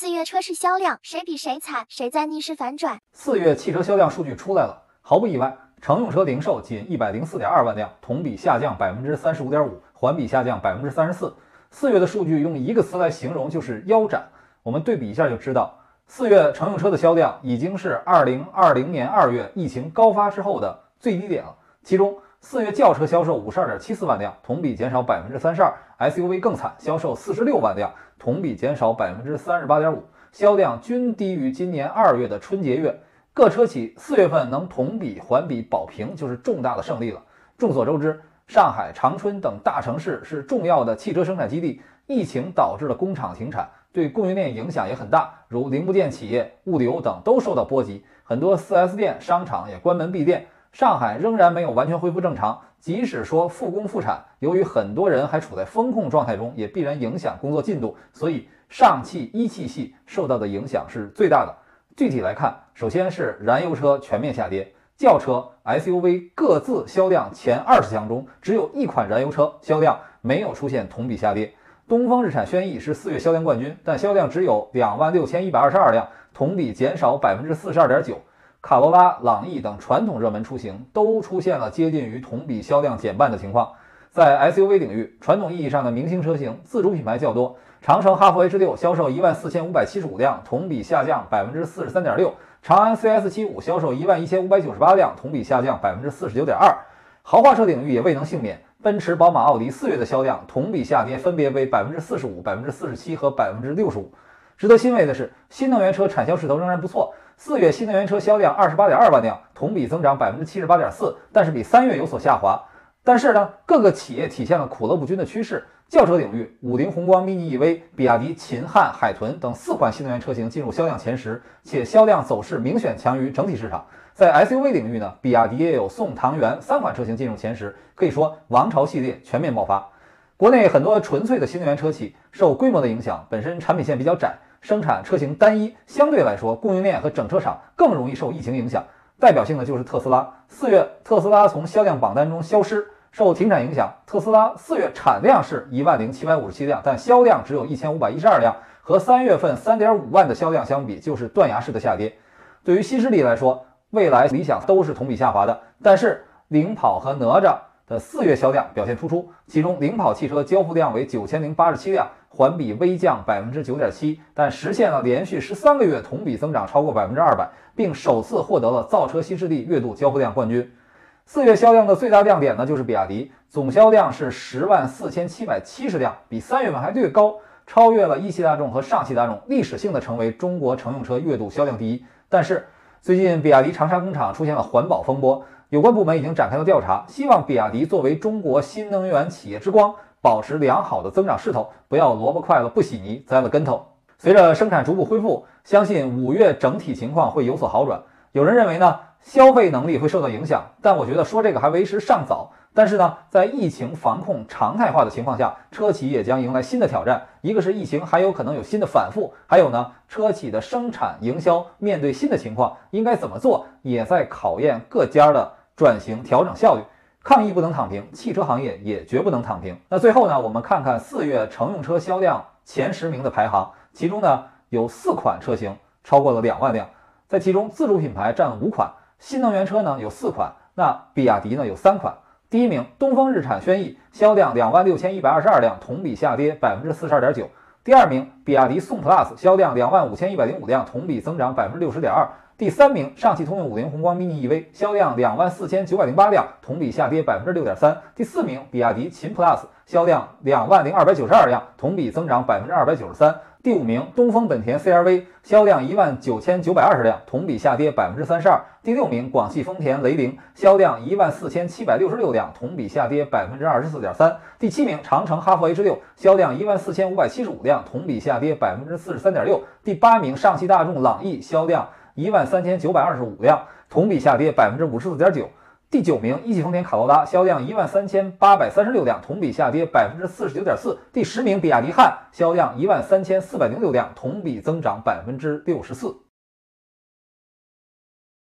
四月车市销量谁比谁惨？谁在逆势反转？四月汽车销量数据出来了，毫不意外，乘用车零售仅一百零四点二万辆，同比下降百分之三十五点五，环比下降百分之三十四。四月的数据用一个词来形容就是腰斩。我们对比一下就知道，四月乘用车的销量已经是二零二零年二月疫情高发之后的最低点了。其中，四月轿车销售五十二点七四万辆，同比减少百分之三十二；SUV 更惨，销售四十六万辆，同比减少百分之三十八点五，销量均低于今年二月的春节月。各车企四月份能同比环比保平，就是重大的胜利了。众所周知，上海、长春等大城市是重要的汽车生产基地，疫情导致了工厂停产，对供应链影响也很大，如零部件企业、物流等都受到波及，很多 4S 店、商场也关门闭店。上海仍然没有完全恢复正常，即使说复工复产，由于很多人还处在风控状态中，也必然影响工作进度，所以上汽一汽系受到的影响是最大的。具体来看，首先是燃油车全面下跌，轿车、SUV 各自销量前二十强中，只有一款燃油车销量没有出现同比下跌。东风日产轩逸是四月销量冠军，但销量只有两万六千一百二十二辆，同比减少百分之四十二点九。卡罗拉、朗逸等传统热门出行都出现了接近于同比销量减半的情况。在 SUV 领域，传统意义上的明星车型自主品牌较多，长城哈弗 H 六销售一万四千五百七十五辆，同比下降百分之四十三点六；长安 CS 七五销售一万一千五百九十八辆，同比下降百分之四十九点二。豪华车领域也未能幸免，奔驰、宝马、奥迪四月的销量同比下跌分别为百分之四十五、百分之四十七和百分之六十五。值得欣慰的是，新能源车产销势头仍然不错。四月新能源车销量二十八点二万辆，同比增长百分之七十八点四，但是比三月有所下滑。但是呢，各个企业体现了苦乐不均的趋势。轿车领域，五菱宏光 mini EV、比亚迪秦汉、海豚等四款新能源车型进入销量前十，且销量走势明显强于整体市场。在 SUV 领域呢，比亚迪也有宋、唐、元三款车型进入前十，可以说王朝系列全面爆发。国内很多纯粹的新能源车企受规模的影响，本身产品线比较窄。生产车型单一，相对来说，供应链和整车厂更容易受疫情影响。代表性的就是特斯拉。四月，特斯拉从销量榜单中消失，受停产影响，特斯拉四月产量是一万零七百五十七辆，但销量只有一千五百一十二辆，和三月份三点五万的销量相比，就是断崖式的下跌。对于新势力来说，未来、理想都是同比下滑的，但是领跑和哪吒的四月销量表现突出，其中领跑汽车交付量为九千零八十七辆。环比微降百分之九点七，但实现了连续十三个月同比增长超过百分之二百，并首次获得了造车新势力月度交付量冠军。四月销量的最大亮点呢，就是比亚迪，总销量是十万四千七百七十辆，比三月份还略高，超越了一汽大众和上汽大众，历史性的成为中国乘用车月度销量第一。但是最近比亚迪长沙工厂出现了环保风波，有关部门已经展开了调查，希望比亚迪作为中国新能源企业之光。保持良好的增长势头，不要萝卜快了不洗泥，栽了跟头。随着生产逐步恢复，相信五月整体情况会有所好转。有人认为呢，消费能力会受到影响，但我觉得说这个还为时尚早。但是呢，在疫情防控常态化的情况下，车企也将迎来新的挑战。一个是疫情还有可能有新的反复，还有呢，车企的生产营销面对新的情况应该怎么做，也在考验各家的转型调整效率。抗疫不能躺平，汽车行业也绝不能躺平。那最后呢，我们看看四月乘用车销量前十名的排行，其中呢有四款车型超过了两万辆，在其中自主品牌占五款，新能源车呢有四款，那比亚迪呢有三款。第一名东风日产轩逸销量两万六千一百二十二辆，同比下跌百分之四十二点九。第二名比亚迪宋 PLUS 销量两万五千一百零五辆，同比增长百分之六十点二。第三名，上汽通用五菱宏光 mini EV 销量两万四千九百零八辆，同比下跌百分之六点三。第四名，比亚迪秦 PLUS 销量两万零二百九十二辆，同比增长百分之二百九十三。第五名，东风本田 CR-V 销量一万九千九百二十辆，同比下跌百分之三十二。第六名，广汽丰田雷凌销量一万四千七百六十六辆，同比下跌百分之二十四点三。第七名，长城哈弗 H 六销量一万四千五百七十五辆，同比下跌百分之四十三点六。第八名，上汽大众朗逸销量。一万三千九百二十五辆，同比下跌百分之五十四点九。第九名，一汽丰田卡罗拉销量一万三千八百三十六辆，同比下跌百分之四十九点四。第十名，比亚迪汉销量一万三千四百零六辆，同比增长百分之六十四。